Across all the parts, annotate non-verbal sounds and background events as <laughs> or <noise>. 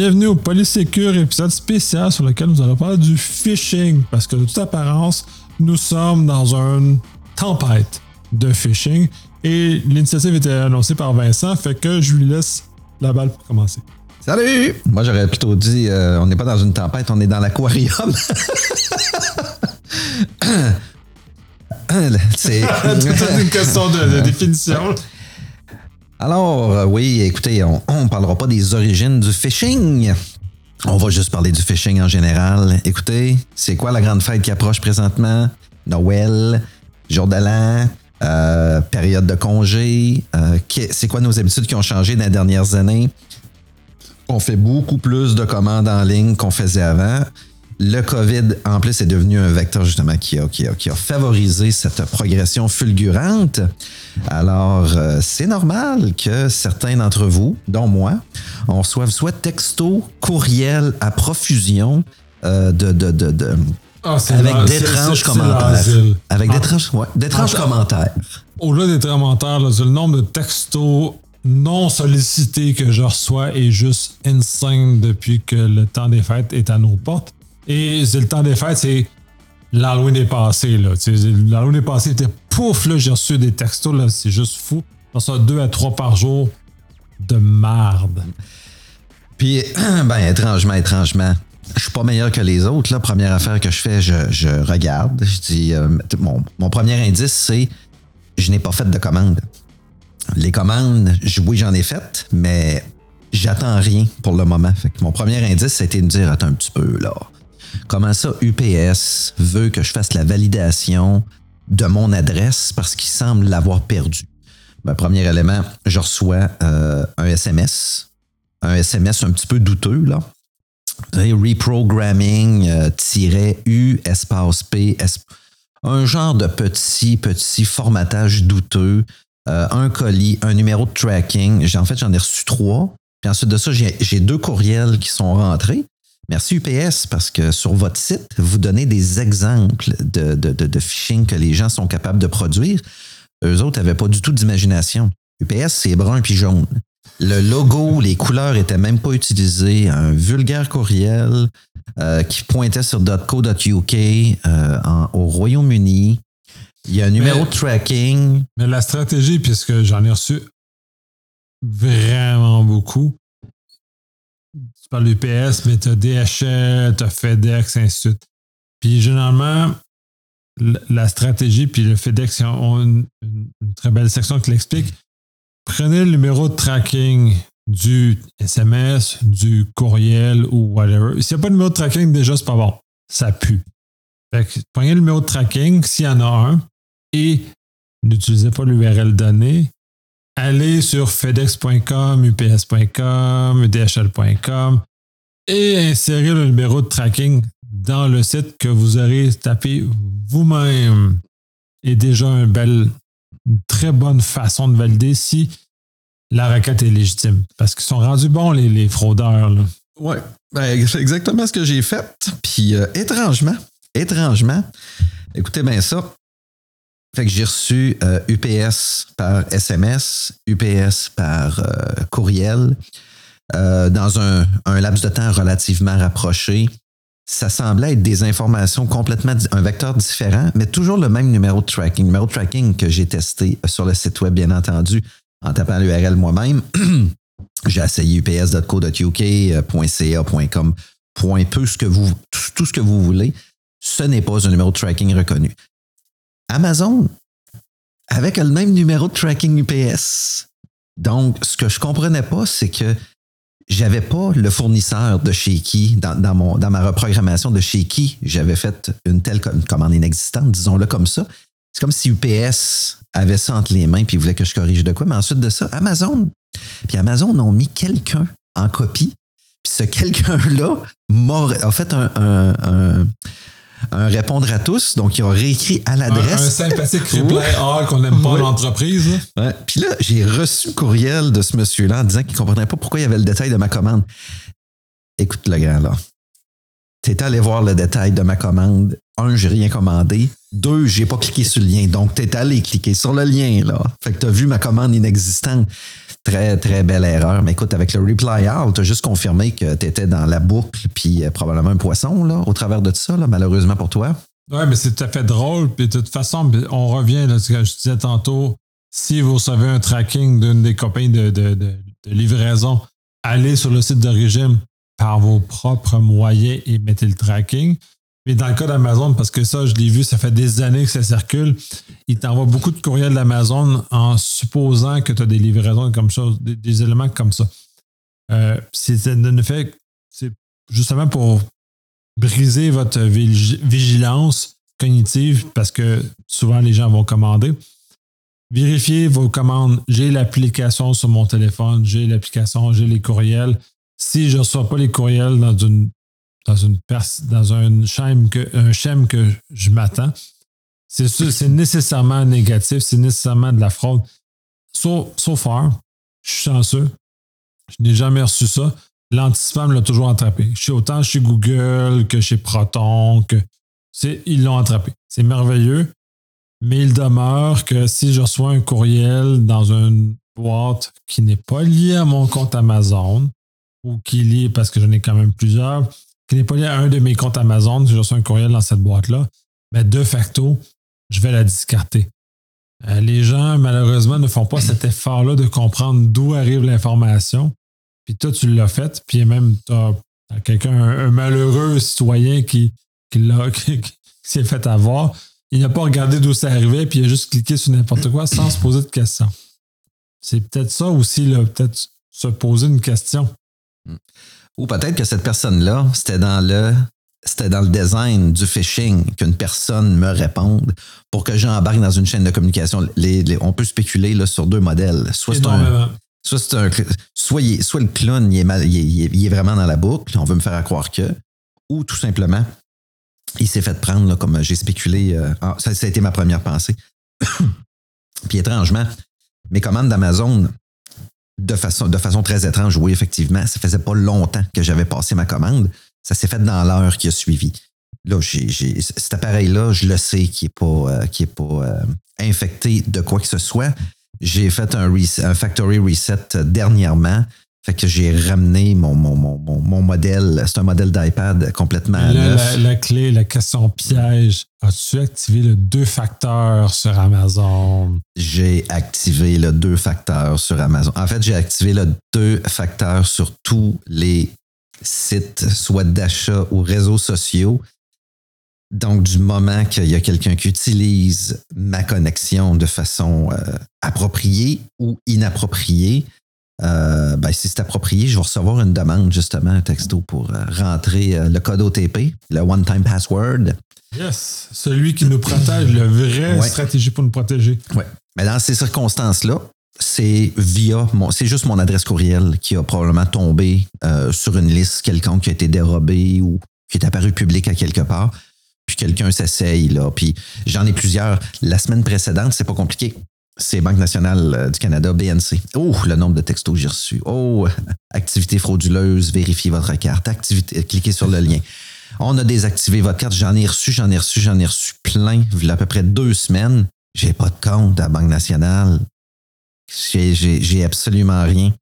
Bienvenue au Polysécure, épisode spécial sur lequel nous allons parler du phishing. Parce que de toute apparence, nous sommes dans une tempête de phishing. Et l'initiative était annoncée par Vincent, fait que je lui laisse la balle pour commencer. Salut! Moi, j'aurais plutôt dit, euh, on n'est pas dans une tempête, on est dans l'aquarium. <laughs> <coughs> C'est <laughs> une question de, définition. Alors, euh, oui, écoutez, on ne parlera pas des origines du phishing. On va juste parler du phishing en général. Écoutez, c'est quoi la grande fête qui approche présentement? Noël, jour de euh, période de congé. c'est quoi nos habitudes qui ont changé dans les dernières années? On fait beaucoup plus de commandes en ligne qu'on faisait avant. Le COVID, en plus, est devenu un vecteur justement qui a, qui a, favorisé cette progression fulgurante. Alors, euh, c'est normal que certains d'entre vous, dont moi, on reçoive soit texto, courriel à profusion euh, de, de, de, ah, avec d'étranges commentaires. Avec d'étranges ouais, commentaires. Au-delà des commentaires, le nombre de textos non sollicité que je reçois est juste insane depuis que le temps des fêtes est à nos portes. Et c'est le temps des fêtes, c'est l'Halloween est passé. L'Halloween est passé, c'était pouf, là, j'ai reçu des textos, là, c'est juste fou. On ça deux à trois par jour de marde. Puis, <clears throat> ben, étrangement, étrangement, je suis pas meilleur que les autres. La première affaire que je fais, je, regarde. Je dis, euh, mon, mon premier indice, c'est je n'ai pas fait de commande. Les commandes, oui, j'en ai faites, mais j'attends rien pour le moment. Mon premier indice, été de me dire, attends un petit peu, là. Comment ça, UPS veut que je fasse la validation de mon adresse parce qu'il semble l'avoir perdu? Ben, premier élément, je reçois euh, un SMS. Un SMS un petit peu douteux, là. Reprogramming-U euh, un genre de petit, petit formatage douteux euh, un colis, un numéro de tracking. En fait, j'en ai reçu trois. Puis ensuite de ça, j'ai deux courriels qui sont rentrés. Merci UPS parce que sur votre site, vous donnez des exemples de, de, phishing que les gens sont capables de produire. Eux autres n'avaient pas du tout d'imagination. UPS, c'est brun puis jaune. Le logo, les couleurs étaient même pas utilisées. Un vulgaire courriel euh, qui pointait sur .co.uk euh, au Royaume-Uni. Il y a un numéro de tracking. Mais la stratégie, puisque j'en ai reçu vraiment beaucoup, parles d'UPS, mais tu as DHL, tu as FedEx, ainsi de suite. Puis généralement, la stratégie puis le FedEx ont une, très belle section qui l'explique. Prenez le numéro de tracking du SMS, du courriel ou whatever. S'il n'y a pas de numéro de tracking, déjà, c'est pas bon. Ça pue. prenez le numéro de tracking, s'il y en a un, et n'utilisez pas l'URL donnée. Allez sur fedex.com, ups.com, udhl.com et insérez le numéro de tracking dans le site que vous aurez tapé vous-même. Et déjà une belle, une très bonne façon de valider si la requête est légitime. Parce qu'ils sont rendus bons, les, fraudeurs. Oui, ben, exactement ce que j'ai fait. Puis euh, étrangement, étrangement, écoutez bien ça, fait que j'ai reçu UPS euh, par SMS, UPS par euh, courriel, euh, dans un, laps de temps relativement rapproché. Ça semblait être des informations complètement, un vecteur différent, mais toujours le même numéro de tracking. Numéro de tracking que j'ai testé sur le site web, bien entendu, en tapant l'URL moi-même. <clears throat> j'ai essayé ups.co.uk, .ca, .com, peu, ce que vous, tout ce que vous voulez. Ce n'est pas un numéro de tracking reconnu. Amazon avec le même numéro de tracking UPS. Donc, ce que je comprenais pas, c'est que j'avais pas le fournisseur de chez qui, dans, ma reprogrammation de chez qui j'avais fait une telle commande inexistante, disons-le comme ça. C'est comme si UPS avait ça entre les mains puis voulait que je corrige de quoi. Mais ensuite de ça, Amazon. Puis Amazon ont mis quelqu'un en copie. Puis ce quelqu'un-là a fait un répondre à tous. Donc, ils ont réécrit à l'adresse. Un, sympathique reply all qu'on n'aime pas l'entreprise. Puis là, j'ai reçu le courriel de ce monsieur-là en disant qu'il ne comprenait pas pourquoi il y avait le détail de ma commande. Écoute, le gars, là. T'es allé voir le détail de ma commande. Un, j'ai rien commandé. Deux, j'ai pas cliqué sur le lien. Donc, t'es allé cliquer sur le lien, là. Fait que t'as vu ma commande inexistante. Très, très belle erreur. Mais écoute, avec le reply all, tu as juste confirmé que tu étais dans la boucle, puis euh, probablement un poisson, là, au travers de tout ça, malheureusement pour toi. Oui, mais c'est tout à fait drôle. Puis de toute façon, on revient à ce que je disais tantôt. Si vous recevez un tracking d'une des compagnies de, de, livraison, allez sur le site d'origine par vos propres moyens et mettez le tracking. Mais dans le cas d'Amazon, parce que ça, je l'ai vu, ça fait des années que ça circule, ils t'envoient beaucoup de courriels d'Amazon en supposant que tu as des livraisons comme ça, des, éléments comme ça. Euh, c'est fait, c'est justement pour briser votre vigilance cognitive parce que souvent les gens vont commander. Vérifiez vos commandes. J'ai l'application sur mon téléphone, j'ai l'application, j'ai les courriels. Si je ne reçois pas les courriels dans une dans un schème que, je m'attends, c'est c'est nécessairement négatif, c'est nécessairement de la fraude. So, so je suis chanceux. Je n'ai jamais reçu ça. L'antispam l'a toujours attrapé. Je suis autant chez Google que chez Proton, que ils l'ont attrapé. C'est merveilleux. Mais il demeure que si je reçois un courriel dans une boîte qui n'est pas liée à mon compte Amazon, ou qui est liée parce que j'en ai quand même plusieurs, qui n'est pas lié à un de mes comptes Amazon, si je reçois un courriel dans cette boîte-là, mais de facto, je vais la discarter. Euh, les gens, malheureusement, ne font pas cet effort-là de comprendre d'où arrive l'information. Puis toi, tu l'as fait, puis même, tu as, quelqu'un, un, malheureux citoyen qui, <laughs> qui, qui s'est fait avoir. Il n'a pas regardé d'où ça arrivait, puis il a juste cliqué sur n'importe quoi sans se poser de questions. C'est peut-être ça aussi, peut-être se poser une question. Ou peut-être que cette personne-là, c'était dans le c'était dans le design du phishing qu'une personne me réponde pour que j'embarque dans une chaîne de communication. on peut spéculer là, sur deux modèles. Soit c'est un, soit, c'est un, soit, soit, le clown, il est, il, est, vraiment dans la boucle, on veut me faire croire que, ou tout simplement, il s'est fait prendre, comme j'ai spéculé. Euh, ah, ça, ça, a été ma première pensée. <coughs> Puis étrangement, mes commandes d'Amazon de façon, de façon très étrange, oui, effectivement. Ça faisait pas longtemps que j'avais passé ma commande. Ça s'est fait dans l'heure qui a suivi. Là, j'ai, cet appareil-là, je le sais qui n'est pas, euh, est pas euh, infecté de quoi que ce soit. J'ai fait un, un factory reset dernièrement fait que j'ai ramené mon, mon, mon, mon modèle. C'est un modèle d'iPad complètement neuf. La, clé, la question piège. As-tu activé le deux facteurs sur Amazon? J'ai activé le deux facteurs sur Amazon. En fait, j'ai activé le deux facteurs sur tous les sites, soit d'achat ou réseaux sociaux. Donc, du moment qu'il y a quelqu'un qui utilise ma connexion de façon euh, appropriée ou inappropriée, euh, ben, si c'est approprié, je vais recevoir une demande, justement, un texto pour euh, rentrer euh, le code OTP, le one-time password. Yes, celui qui nous protège, la vraie stratégie pour nous protéger. Oui. Mais dans ces circonstances-là, c'est via mon, c'est juste mon adresse courriel qui a probablement tombé sur une liste quelconque qui a été dérobée ou qui est apparue publique à quelque part. Puis quelqu'un s'essaye, là. Puis j'en ai plusieurs. La semaine précédente, c'est pas compliqué c'est Banque nationale euh, du Canada, BNC. Oh, le nombre de textos que j'ai reçus. Oh, <laughs> activité frauduleuse, vérifiez votre carte. Activité, cliquez sur le lien. On a désactivé votre carte. J'en ai reçu, j'en ai reçu, j'en ai reçu plein. Il y a à peu près deux semaines. J'ai pas de compte à Banque nationale. J'ai absolument rien.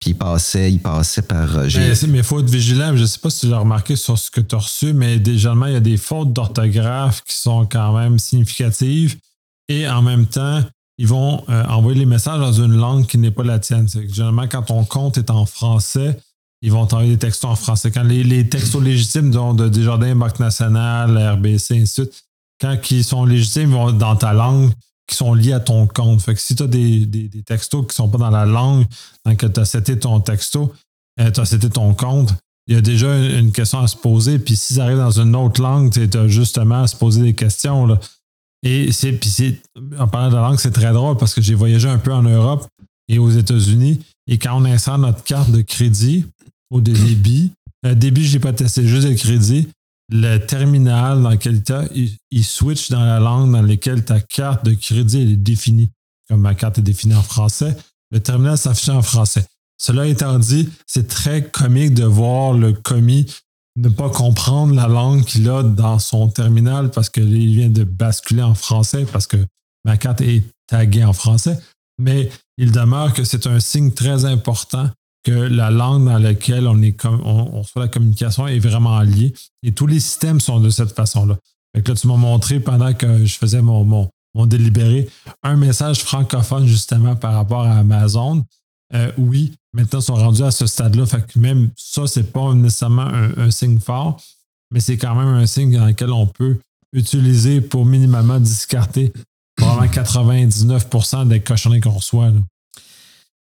Puis il passait, il passait par. Euh, mais il faut être vigilant. Je ne sais pas si tu l'as remarqué sur ce que tu as reçu, mais déjà, il y a des fautes d'orthographe qui sont quand même significatives. Et en même temps, ils vont euh, envoyer les messages dans une langue qui n'est pas la tienne. généralement, quand ton compte est en français, ils vont t'envoyer des textos en français. Quand les, textos légitimes dont de Desjardins, Banque nationale, RBC, ainsi de suite, quand ils sont légitimes, ils vont dans ta langue qui sont liés à ton compte. Fait que si tu as des, textos qui ne sont pas dans la langue dans laquelle tu as seté ton texto, euh, tu as seté ton compte, il y a déjà une, question à se poser. Puis s'ils arrivent dans une autre langue, tu as justement à se poser des questions. Là. Et c'est, puis en parlant de langue, c'est très drôle parce que j'ai voyagé un peu en Europe et aux États-Unis. Et quand on insère notre carte de crédit au débit, <clears throat> le débit, je n'ai pas testé, juste le crédit, le terminal dans lequel tu il, il, switch dans la langue dans laquelle ta carte de crédit est définie. Comme ma carte est définie en français, le terminal s'affiche en français. Cela étant dit, c'est très comique de voir le commis ne pas comprendre la langue qu'il a dans son terminal parce qu'il vient de basculer en français parce que ma carte est taguée en français. Mais il demeure que c'est un signe très important que la langue dans laquelle on, est on, reçoit la communication est vraiment liée. Et tous les systèmes sont de cette façon-là. Fait que là, tu m'as montré pendant que je faisais mon, mon, mon, délibéré un message francophone justement par rapport à Amazon. Euh, oui, maintenant, ils sont rendus à ce stade-là. Fait que même ça, c'est pas nécessairement un, signe fort, mais c'est quand même un signe dans lequel on peut utiliser pour minimalement discarter probablement 99% des cochonneries qu'on reçoit.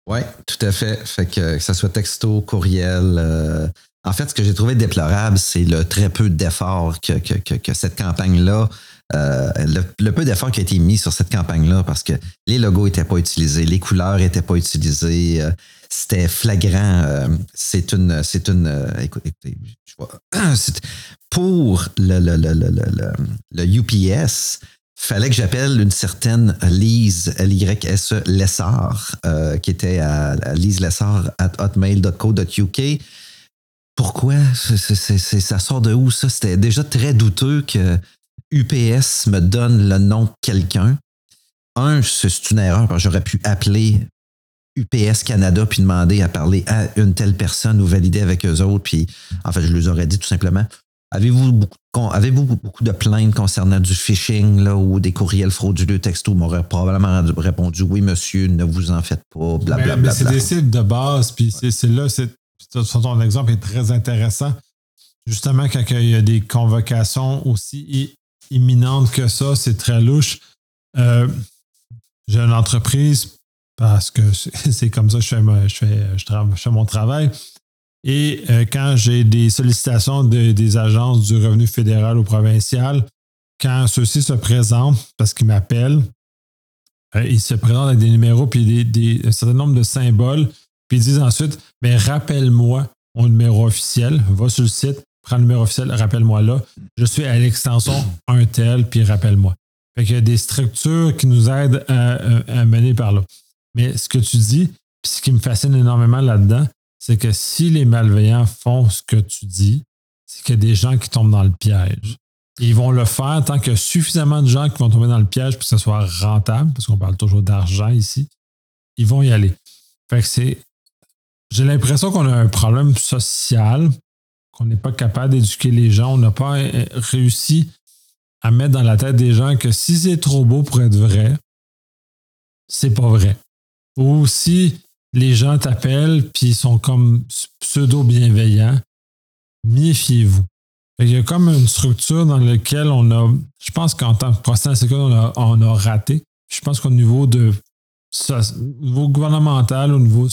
Oui, tout à fait. Fait que, que ce soit texto, courriel. Euh, en fait, ce que j'ai trouvé déplorable, c'est le très peu d'efforts que, que, cette campagne-là, euh, le, peu d'efforts qui a été mis sur cette campagne-là, parce que les logos n'étaient pas utilisés, les couleurs n'étaient pas utilisées. Euh, c'était flagrant. c'est une. C'est une. écoutez, je vois. <clears throat> pour le, le, le, UPS, fallait que j'appelle une certaine Lise, L-Y-S-E, Lessard, euh, qui était à, Lise Lessard at hotmail.co.uk. Pourquoi? ça sort de où ça? C'était déjà très douteux que UPS me donne le nom de quelqu'un. Un, c'est une erreur, parce que j'aurais pu appeler UPS Canada puis demander à parler à une telle personne ou valider avec eux autres. Puis, en fait, je leur aurais dit tout simplement Avez-vous beaucoup, avez beaucoup de plaintes concernant du phishing là, ou des courriels frauduleux texto? m'aurait probablement répondu oui, monsieur, ne vous en faites pas, blablabla. C'est des sites de base, puis c'est là, ton exemple est très intéressant. Justement, quand il y a des convocations aussi imminentes que ça, c'est très louche. Euh, j'ai une entreprise parce que c'est <laughs> comme ça que je fais, mon travail. Et euh, quand j'ai des sollicitations des agences du revenu fédéral ou provincial, quand ceux-ci se présentent, parce qu'ils m'appellent, euh, ils se présentent avec des numéros puis des, un certain nombre de symboles, puis ils disent ensuite Mais rappelle-moi mon numéro officiel, va sur le site, prends le numéro officiel, rappelle-moi là. Je suis à l'extension un tel, puis rappelle-moi. Fait qu'il y a des structures qui nous aident à, mener par là. Mais ce que tu dis, puis ce qui me fascine énormément là-dedans, c'est que si les malveillants font ce que tu dis, c'est qu'il y a des gens qui tombent dans le piège. ils vont le faire tant qu'il y a suffisamment de gens qui vont tomber dans le piège pour que ce soit rentable, parce qu'on parle toujours d'argent ici. Ils vont y aller. Fait que c'est. J'ai l'impression qu'on a un problème social, qu'on n'est pas capable d'éduquer les gens. On n'a pas euh, réussi à mettre dans la tête des gens que si c'est trop beau pour être vrai, c'est pas vrai. Ou si les gens t'appellent puis ils sont comme pseudo-bienveillants, méfiez-vous. Il y a comme une structure dans laquelle on a, je pense qu'en tant que procès on a, on a raté. Je pense qu'au niveau de niveau gouvernemental, au niveau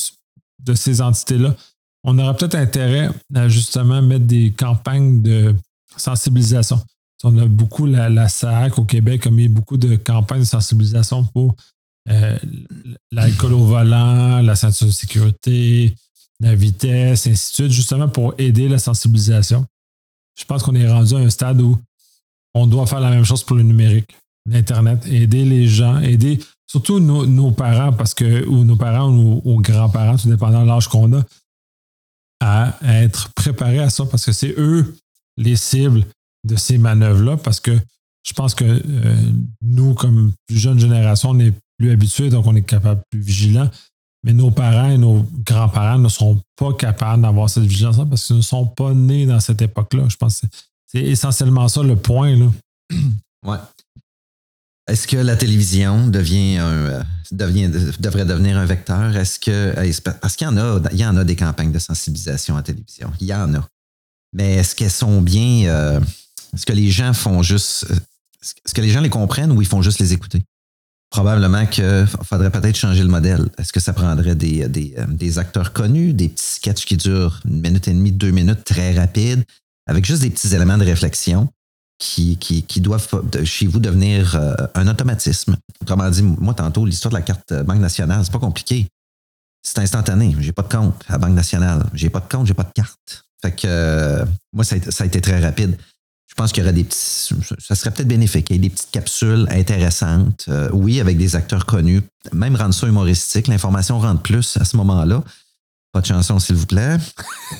de ces entités-là, on aurait peut-être intérêt à justement mettre des campagnes de sensibilisation. On a beaucoup la, la SAC au Québec a mis beaucoup de campagnes de sensibilisation pour euh, l'alcool au volant, la ceinture de sécurité, la vitesse, ainsi de suite, justement pour aider la sensibilisation. Je pense qu'on est rendu à un stade où on doit faire la même chose pour le numérique, l'Internet, aider les gens, aider surtout nos, parents, parce que, ou nos parents ou nos, grands-parents, tout dépendant de l'âge qu'on a, à être préparés à ça, parce que c'est eux les cibles de ces manœuvres-là, parce que je pense que euh, nous, comme plus jeune génération, on est plus habitués, donc on est capable plus vigilant. Mais nos parents et nos grands-parents ne sont pas capables d'avoir cette vigilance parce qu'ils ne sont pas nés dans cette époque-là. Je pense que c'est essentiellement ça le point. Là. Ouais. Est-ce que la télévision euh, devient, devrait devenir un vecteur? Est-ce que. Parce qu'il y en a, il y en a des campagnes de sensibilisation à télévision. Il y en a. Mais est-ce qu'elles sont bien. Euh, est-ce que les gens font juste. Est-ce que les gens les comprennent ou ils font juste les écouter? probablement qu'il faudrait peut-être changer le modèle. Est-ce que ça prendrait des, des, euh, des, acteurs connus, des petits sketchs qui durent une minute et demie, deux minutes, très rapides, avec juste des petits éléments de réflexion? Qui, qui, qui doivent chez vous devenir euh, un automatisme. Autrement dit, moi, tantôt, l'histoire de la carte Banque nationale, c'est pas compliqué. C'est instantané. J'ai pas de compte à Banque nationale. J'ai pas de compte, j'ai pas de carte. Fait que euh, moi, ça a, été très rapide je pense qu'il y aurait des petits. Ça serait peut-être bénéfique. Il y a des petites capsules intéressantes. Euh, oui, avec des acteurs connus. Même rendre ça humoristique. L'information rentre plus à ce moment-là. Pas de chanson, s'il vous plaît.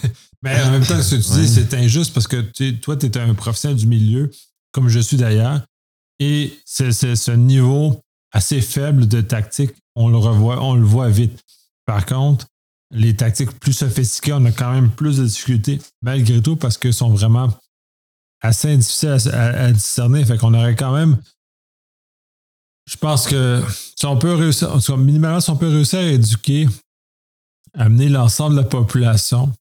<laughs> Mais en même temps, ce que tu dis, c'est injuste parce que toi, tu es un professionnel du milieu, comme je suis d'ailleurs. Et c'est ce niveau assez faible de tactique on le revoit, on le voit vite. Par contre, les tactiques plus sophistiquées, on a quand même plus de difficultés, malgré tout, parce qu'elles sont vraiment assez difficiles à, discerner. Fait qu'on aurait quand même. Je pense que si on peut réussir, minimalement, si on peut réussir à éduquer, amener l'ensemble de la population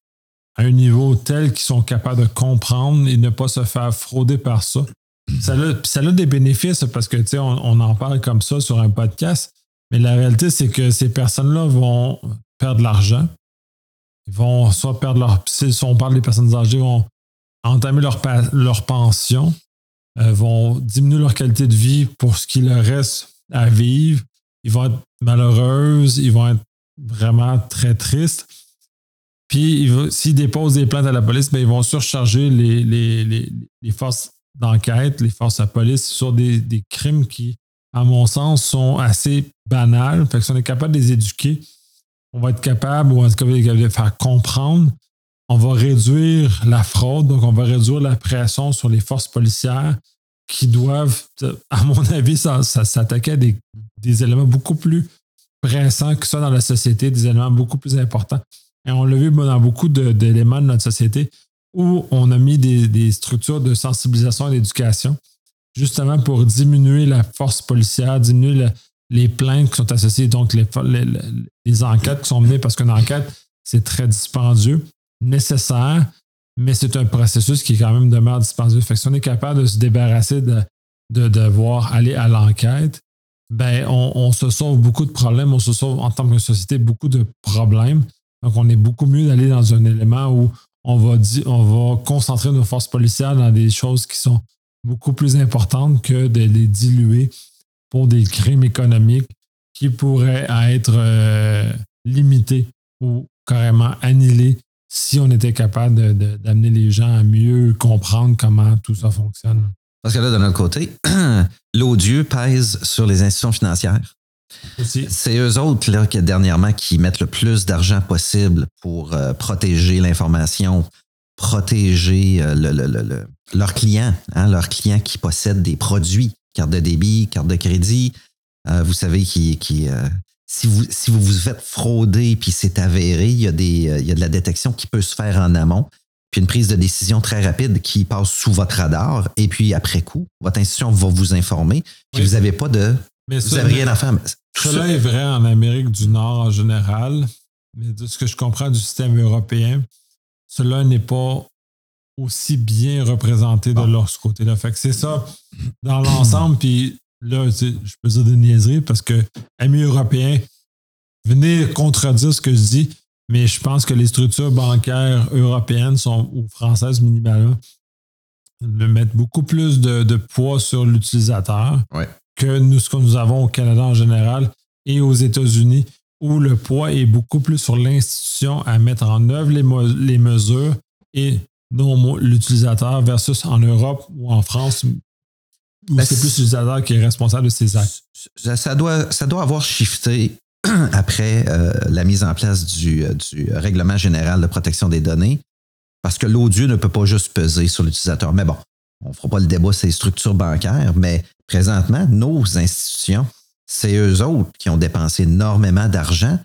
un niveau tel qu'ils sont capables de comprendre et ne pas se faire frauder par ça. Ça a, ça a des bénéfices parce que, tu sais, on, on, en parle comme ça sur un podcast, mais la réalité, c'est que ces personnes-là vont perdre de l'argent. Ils vont soit perdre leur. Si on parle des personnes âgées, vont entamer leur, leur pension, euh, vont diminuer leur qualité de vie pour ce qui leur reste à vivre. Ils vont être malheureuses, ils vont être vraiment très tristes. Puis, s'ils déposent des plaintes à la police, ben, ils vont surcharger les, les, les, forces d'enquête, les forces à police sur des, des, crimes qui, à mon sens, sont assez banals. Fait que si on est capable de les éduquer, on va être capable, ou en tout cas, de les faire comprendre. On va réduire la fraude, donc on va réduire la pression sur les forces policières qui doivent, à mon avis, s'attaquer à des, des, éléments beaucoup plus pressants que ça dans la société, des éléments beaucoup plus importants. Et on l'a vu dans beaucoup d'éléments de, notre société où on a mis des, structures de sensibilisation et d'éducation justement pour diminuer la force policière, diminuer les plaintes qui sont associées, donc les, enquêtes qui sont menées, parce qu'une enquête, c'est très dispendieux, nécessaire, mais c'est un processus qui quand même demeure dispendieux. Fait que si on est capable de se débarrasser de, de devoir aller à l'enquête, ben on, se sauve beaucoup de problèmes, on se sauve en tant que société beaucoup de problèmes. Donc, on est beaucoup mieux d'aller dans un élément où on va, on va concentrer nos forces policières dans des choses qui sont beaucoup plus importantes que de les diluer pour des crimes économiques qui pourraient être euh, limités ou carrément annihilés si on était capable d'amener les gens à mieux comprendre comment tout ça fonctionne. Parce que là, de notre côté, <clears throat> l'odieux pèse sur les institutions financières. C'est eux autres là, qui, dernièrement qui mettent le plus d'argent possible pour euh, protéger l'information, protéger euh, leurs clients, hein, leurs clients qui possèdent des produits carte de débit, carte de crédit. Euh, vous savez qui, qui si vous si vous vous faites frauder puis c'est avéré, il y a des il y a de la détection qui peut se faire en amont, puis une prise de décision très rapide qui passe sous votre radar et puis après coup, votre institution va vous informer, puis vous n'avez pas de vous n'avez rien à faire. Cela est vrai en Amérique du Nord en général, mais de ce que je comprends du système européen, cela n'est pas aussi bien représenté de leur côté-là. Fait que c'est ça dans l'ensemble. Puis là, je peux dire des niaiseries parce que, amis européens, venez contredire ce que je dis, mais je pense que les structures bancaires européennes sont, ou françaises minimalement, mettent beaucoup plus de, poids sur l'utilisateur que nous, ce que nous avons au Canada en général et aux États-Unis, où le poids est beaucoup plus sur l'institution à mettre en œuvre les, les mesures et non l'utilisateur versus en Europe ou en France où ben, c'est plus l'utilisateur qui est responsable de ces actes? Ça, doit, ça doit avoir shifté <clears throat> après euh, la mise en place du, euh, du, règlement général de protection des données parce que l'odieux ne peut pas juste peser sur l'utilisateur. Mais bon, on ne fera pas le débat sur les structures bancaires, mais présentement, nos institutions, c'est eux autres qui ont dépensé énormément d'argent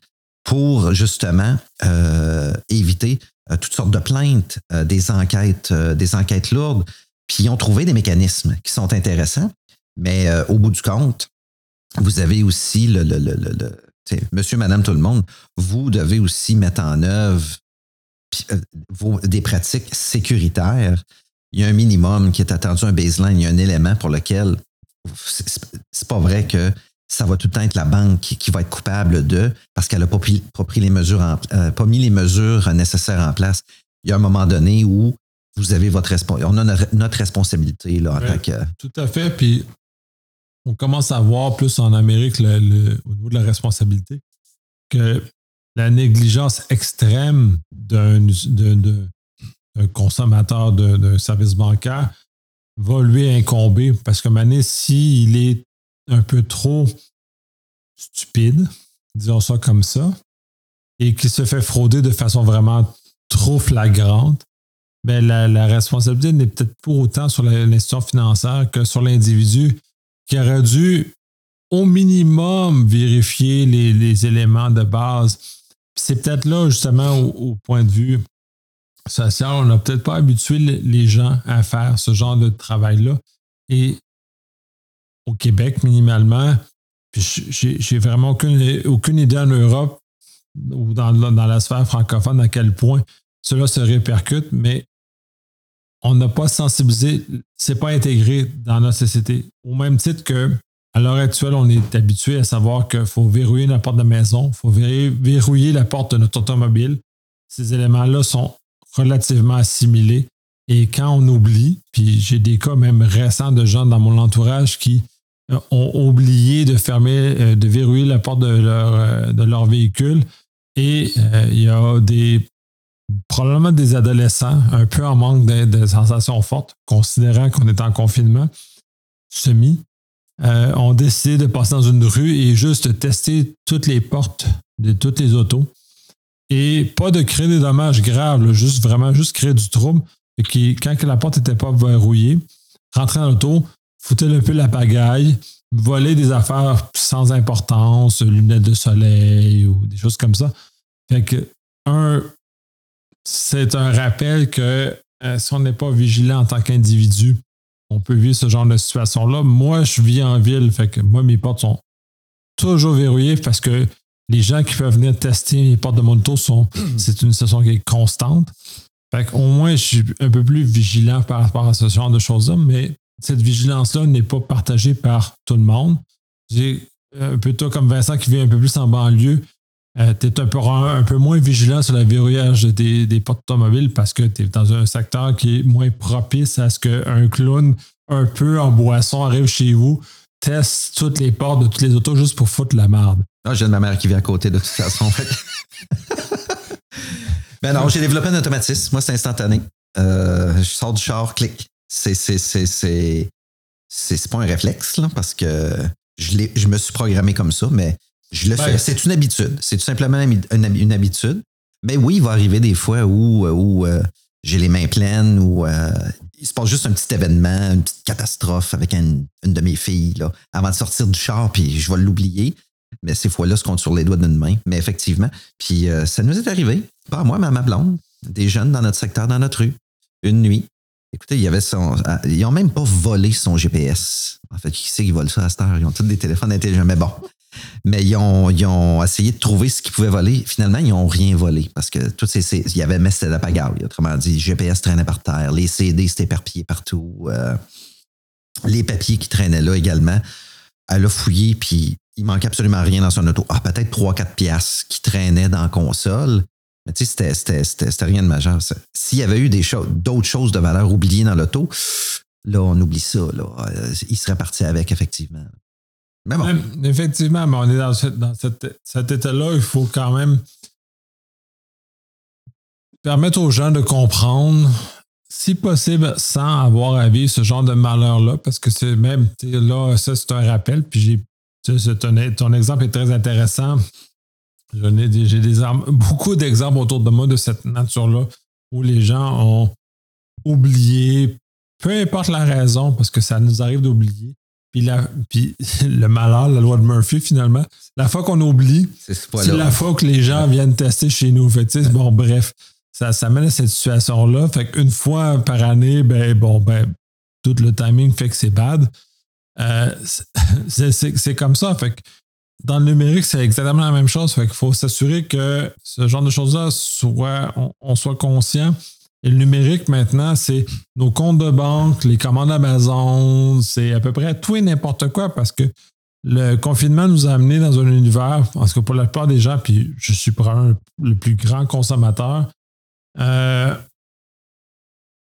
pour justement euh, éviter euh, toutes sortes de plaintes, euh, des enquêtes, des enquêtes lourdes, puis ils ont trouvé des mécanismes qui sont intéressants, mais au bout du compte, vous avez aussi le, le, le, monsieur, madame, tout le monde, vous devez aussi mettre en œuvre des pratiques sécuritaires. Il y a un minimum qui est attendu, un baseline, il y a un élément pour lequel c'est pas vrai que ça va tout le temps être la banque qui, va être coupable de parce qu'elle n'a pas, pris, les mesures euh, pas mis les mesures nécessaires en place. Il y a un moment donné où vous avez votre on a notre responsabilité là, en tant que. Tout à fait. Puis on commence à voir plus en Amérique le, au niveau de la responsabilité que la négligence extrême d'un consommateur d'un service bancaire va lui incomber parce que maintenant, s'il est un peu trop stupide, disons ça comme ça, et qui se fait frauder de façon vraiment trop flagrante, ben la, responsabilité n'est peut-être pas autant sur l'institution financière que sur l'individu qui aurait dû au minimum vérifier les, éléments de base. C'est peut-être là, justement, au, point de vue on n'a peut-être pas habitué les gens à faire ce genre de travail-là. Et au Québec, minimalement, j'ai vraiment aucune, aucune idée en Europe ou dans, dans, la sphère francophone à quel point cela se répercute, mais on n'a pas sensibilisé, c'est pas intégré dans notre société. Au même titre que à l'heure actuelle, on est habitué à savoir qu'il faut verrouiller la porte de la maison, il faut verrouiller la porte de notre automobile. Ces éléments-là sont relativement assimilés. Et quand on oublie, puis j'ai des cas même récents de gens dans mon entourage qui euh, ont oublié de fermer, euh, de verrouiller la porte de leur, euh, véhicule. Et il y a des probablement des adolescents un peu en manque de sensations fortes, considérant qu'on est en confinement semi, ont décidé de passer dans une rue et juste tester toutes les portes de toutes les autos. Et pas de créer des dommages graves, juste vraiment juste créer du trouble. Et qui, quand la porte n'était pas verrouillée, rentrer dans l'auto, foutre un peu la pagaille, voler des affaires sans importance, lunettes de soleil ou des choses comme ça. Fait que, un, c'est un rappel que euh, si on n'est pas vigilant en tant qu'individu, on peut vivre ce genre de situation-là. Moi, je vis en ville, fait que moi, mes portes sont toujours verrouillées parce que les gens qui peuvent venir tester les portes de mon auto sont, <clears throat> c'est une situation qui est constante. Fait qu'au moins, je suis un peu plus vigilant par rapport à ce genre de choses-là, mais cette vigilance-là n'est pas partagée par tout le monde. J'ai un peu toi comme Vincent qui vit un peu plus en banlieue. Euh, tu es un peu, un peu, moins vigilant sur le verrouillage des, des portes automobiles parce que tu es dans un secteur qui est moins propice à ce qu'un clown un peu en boisson arrive chez vous, teste toutes les portes de toutes les autos juste pour foutre la merde. Ah, j'ai ma mère qui vit à côté de toute façon. <laughs> ben non, j'ai développé un automatisme. Moi, c'est instantané. Euh, je sors du char, clic. C'est, c'est, c'est, c'est, c'est, pas un réflexe, là, parce que je, je me suis programmé comme ça, mais je le fais. C'est une habitude. C'est tout simplement une, habitude. Mais oui, il va arriver des fois où, où euh, j'ai les mains pleines, où euh, il se passe juste un petit événement, une petite catastrophe avec une, de mes filles là, avant de sortir du char, puis je vais l'oublier. Mais ces fois-là, se compte sur les doigts d'une main. Mais effectivement, puis euh, ça nous est arrivé, pas moi, mais à ma blonde, des jeunes dans notre secteur, dans notre rue, une nuit. Écoutez, son. Ils n'ont même pas volé son GPS. En fait, qui sait qui vole ça à cette heure? Ils ont tous des téléphones intelligents. Mais bon, mais ils ont, essayé de trouver ce qu'ils pouvaient voler. Finalement, ils n'ont rien volé parce que tout ces, il y avait c'était la pagaille. Autrement dit, GPS traînait par terre, les CD s'étaient éparpillés partout, euh, les papiers qui traînaient là également. Elle a fouillé, puis il manquait absolument rien dans son auto. Ah, peut-être 3-4 piastres qui traînaient dans la console. Mais tu sais, c'était rien de majeur. S'il y avait eu d'autres choses de valeur oubliées dans l'auto, là, on oublie ça. Là. Euh, il serait parti avec, effectivement. Mais bon. effectivement, mais on est dans, cet état-là. Il faut quand même permettre aux gens de comprendre, si possible, sans avoir à vivre ce genre de malheur-là, parce que c'est même, là, ça, c'est un rappel. Puis j'ai, ton, exemple est très intéressant. J'ai des, beaucoup d'exemples autour de moi de cette nature-là où les gens ont oublié, peu importe la raison, parce que ça nous arrive d'oublier, puis, <laughs> le malheur, la loi de Murphy, finalement, la fois qu'on oublie, c'est la fois que les gens viennent tester chez nous. Fait bon, bref, ça, ça mène à cette situation-là. Fait qu'une fois par année, ben, bon, ben, tout le timing fait que c'est bad. Euh, c'est comme ça. Fait que dans le numérique, c'est exactement la même chose. Fait faut s'assurer que ce genre de choses-là soit, on soit conscient et le numérique, maintenant, c'est nos comptes de banque, les commandes Amazon, c'est à peu près tout et n'importe quoi parce que le confinement nous a amené dans un univers, parce que pour la plupart des gens, puis je suis probablement le plus grand consommateur, euh,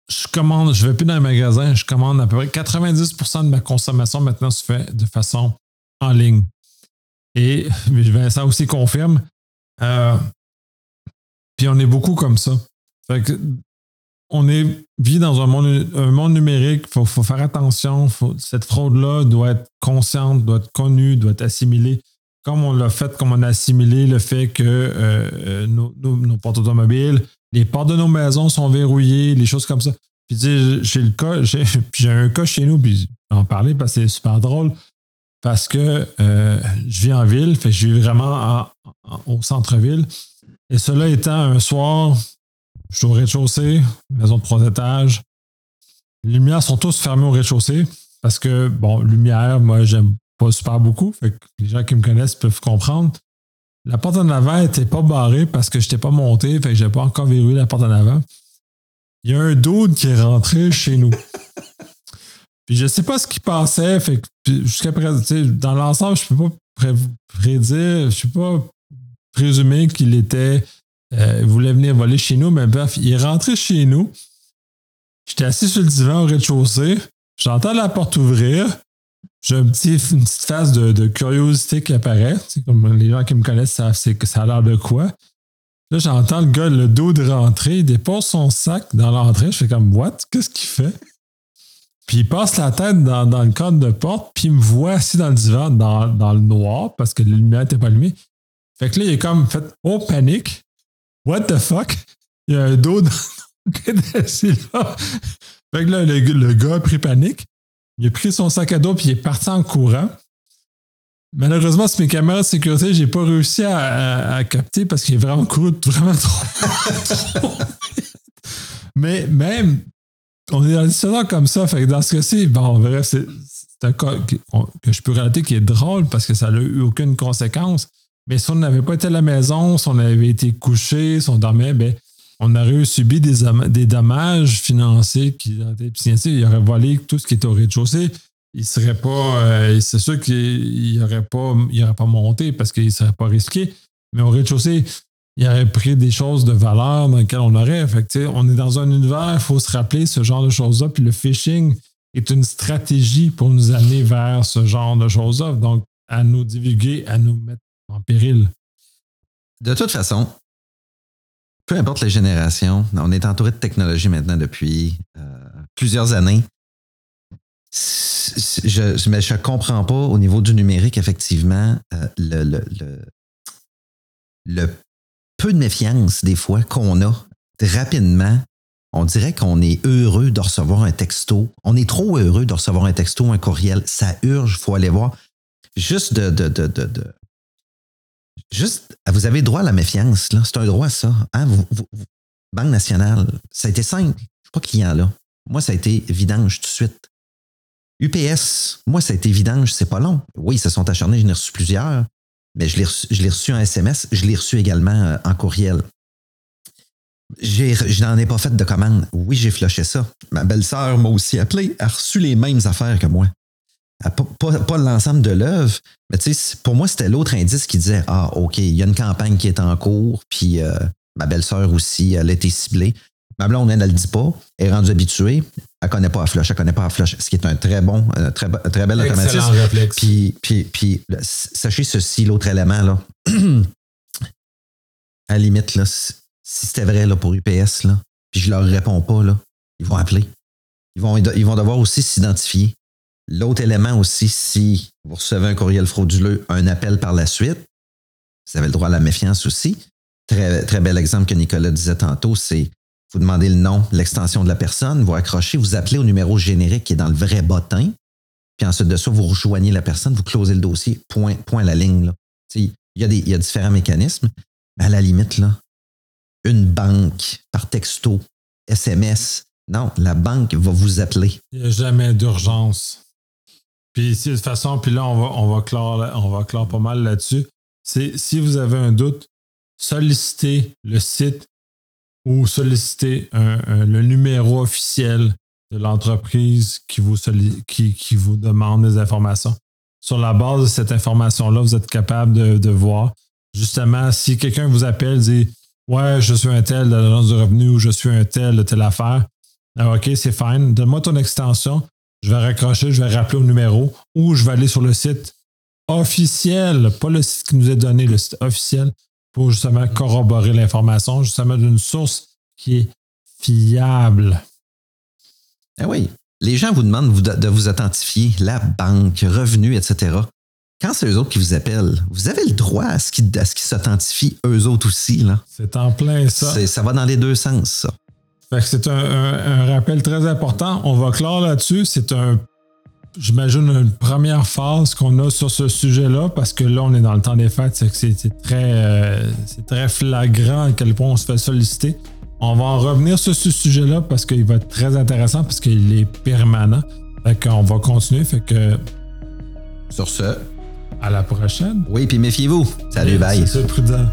je commande, je vais plus dans les magasins, je commande à peu près 90% de ma consommation maintenant se fait de façon en ligne. Et Vincent aussi confirme. Euh, puis on est beaucoup comme ça. On vit dans un monde, numérique, il faut, faire attention. cette fraude-là doit être consciente, doit être connue, doit être assimilée. Comme on l'a fait, comme on a assimilé le fait que euh, euh, nos, portes automobiles, les portes de nos maisons sont verrouillées, les choses comme ça. Puis j'ai <laughs> j'ai un cas chez nous, puis j'en parlais parce que c'est super drôle. parce que euh, je vis en ville, fait je vis vraiment au centre-ville. Et cela étant un soir, je suis au rez-de-chaussée, maison de trois étages. Les lumières sont tous fermées au rez-de-chaussée parce que, bon, lumière, moi, j'aime pas super beaucoup. Les gens qui me connaissent peuvent comprendre. La porte en avant n'était pas barrée parce que je n'étais pas monté, fait que j'ai pas encore verrouillé la porte en avant. Il y a un dude qui est rentré chez nous. <laughs> Puis je sais pas ce qu'il pensait, fait jusqu'à présent, dans l'ensemble, je peux pas prédire, je peux pas présumer qu'il était euh, voulait venir voler chez nous, mais bref, il est rentré chez nous. J'étais assis sur le divan au rez-de-chaussée. J'entends la porte ouvrir. J'ai une petite phase de, curiosité qui apparaît. comme les gens qui me connaissent savent que ça a l'air de quoi. Là, j'entends le gars, le dos de rentrer, il dépose son sac dans l'entrée. Je fais comme, what? Qu'est-ce qu'il fait? Puis il passe la tête dans, le cadre de porte, puis il me voit assis dans le divan, dans, le noir, parce que la lumière n'était pas allumée. Fait que là, il est comme fait, oh, panique. What the fuck? Il y a un dos dans assis <laughs> là. Fait que là, le, gars a pris panique. Il a pris son sac à dos puis il est parti en courant. Malheureusement, sur mes caméras de sécurité, j'ai pas réussi à, capter parce qu'il est vraiment couru vraiment trop. <laughs> Mais même, on est dans une situation comme ça. Fait que dans ce cas-ci, bon, bref, c'est un cas que, je peux relater qui est drôle parce que ça n'a eu aucune conséquence. Mais si on n'avait pas été à la maison, si on avait été couché, si on dormait, ben, on aurait subi des, dommages financiers qui Il aurait volé tout ce qui était au rez-de-chaussée. Il serait pas. Euh, c'est sûr qu'il n'aurait pas, aurait pas monté parce qu'il ne serait pas risqué. Mais au rez-de-chaussée, il aurait pris des choses de valeur dans lesquelles on aurait. Fait on est dans un univers, il faut se rappeler ce genre de choses-là. Puis le phishing est une stratégie pour nous amener vers ce genre de choses-là. Donc, à nous divulguer, à nous mettre en péril. De toute façon, peu importe les générations, on est entouré de technologie maintenant depuis euh, plusieurs années. Je, mais je comprends pas au niveau du numérique, effectivement, euh, le, le, peu de méfiance des fois qu'on a rapidement. On dirait qu'on est heureux de recevoir un texto. On est trop heureux de recevoir un texto, un courriel. Ça urge, il faut aller voir. Juste de, de, de Juste, vous avez droit à la méfiance, là. C'est un droit, ça. Hein? Banque nationale, ça a été simple. Je suis pas client, là. Moi, ça a été vidange tout de suite. UPS, moi, ça a été vidange, c'est pas long. Oui, ils se sont acharnés, j'en ai reçu plusieurs, mais je l'ai reçu, reçu, en SMS, je l'ai reçu également euh, en courriel. Je n'en ai pas fait de commande. Oui, j'ai flushé ça. Ma belle-sœur m'a aussi appelé, a reçu les mêmes affaires que moi. Pas, l'ensemble de l'œuvre, mais tu sais, pour moi, c'était l'autre indice qui disait Ah, OK, il y a une campagne qui est en cours, puis euh, ma belle-sœur aussi, elle a été ciblée. Ma blonde, elle ne le dit pas, elle est rendue habituée, elle ne connaît pas la flush, elle ne connaît pas la flush, ce qui est un très bon, très, très bel automatisme. réflexe. Puis, puis, puis, sachez ceci, l'autre élément, là, <clears throat> à la limite, là, si c'était vrai là, pour UPS, là, puis je leur réponds pas, là, ils vont appeler. Ils vont, ils vont devoir aussi s'identifier. L'autre élément aussi, si vous recevez un courriel frauduleux, un appel par la suite, vous avez le droit à la méfiance aussi. Très, très bel exemple que Nicolas disait tantôt, c'est vous demandez le nom, l'extension de la personne, vous accrochez, vous appelez au numéro générique qui est dans le vrai bottin, puis ensuite de ça, vous rejoignez la personne, vous closez le dossier, point, point la ligne. Il, y a des, y a différents mécanismes, mais à la limite, là, une banque par texto, SMS, non, la banque va vous appeler. Il n'y a jamais d'urgence. Puis de toute façon, puis là, on va, on va, clore, on va pas mal là-dessus. C'est si vous avez un doute, sollicitez le site ou sollicitez le numéro officiel de l'entreprise qui vous, qui, vous demande des informations. Sur la base de cette information-là, vous êtes capable de, voir. Justement, si quelqu'un vous appelle, dit Ouais, je suis un tel de l'agence de revenu ou je suis un tel de telle affaire. Ah, OK, c'est fine. Donne-moi ton extension je vais raccrocher, je vais rappeler au numéro ou je vais aller sur le site officiel, pas le site qui nous est donné, le site officiel, pour justement corroborer l'information, justement d'une source qui est fiable. Ah oui, les gens vous demandent de vous authentifier, la banque, revenus, etc. Quand c'est eux autres qui vous appellent, vous avez le droit à ce qu'ils s'authentifient eux autres aussi. C'est en plein ça. Ça va dans les deux sens, ça c'est un, rappel très important. On va clore là-dessus. C'est un j'imagine, une première phase qu'on a sur ce sujet-là, parce que là, on est dans le temps des fêtes, c'est très, euh, c'est très flagrant à quel point on se fait solliciter. On va en revenir sur ce sujet-là parce qu'il va être très intéressant, parce qu'il est permanent. Fait qu'on va continuer. Fait que. Sur ce. À la prochaine. Oui, puis méfiez-vous. Salut, bye. C'est prudent.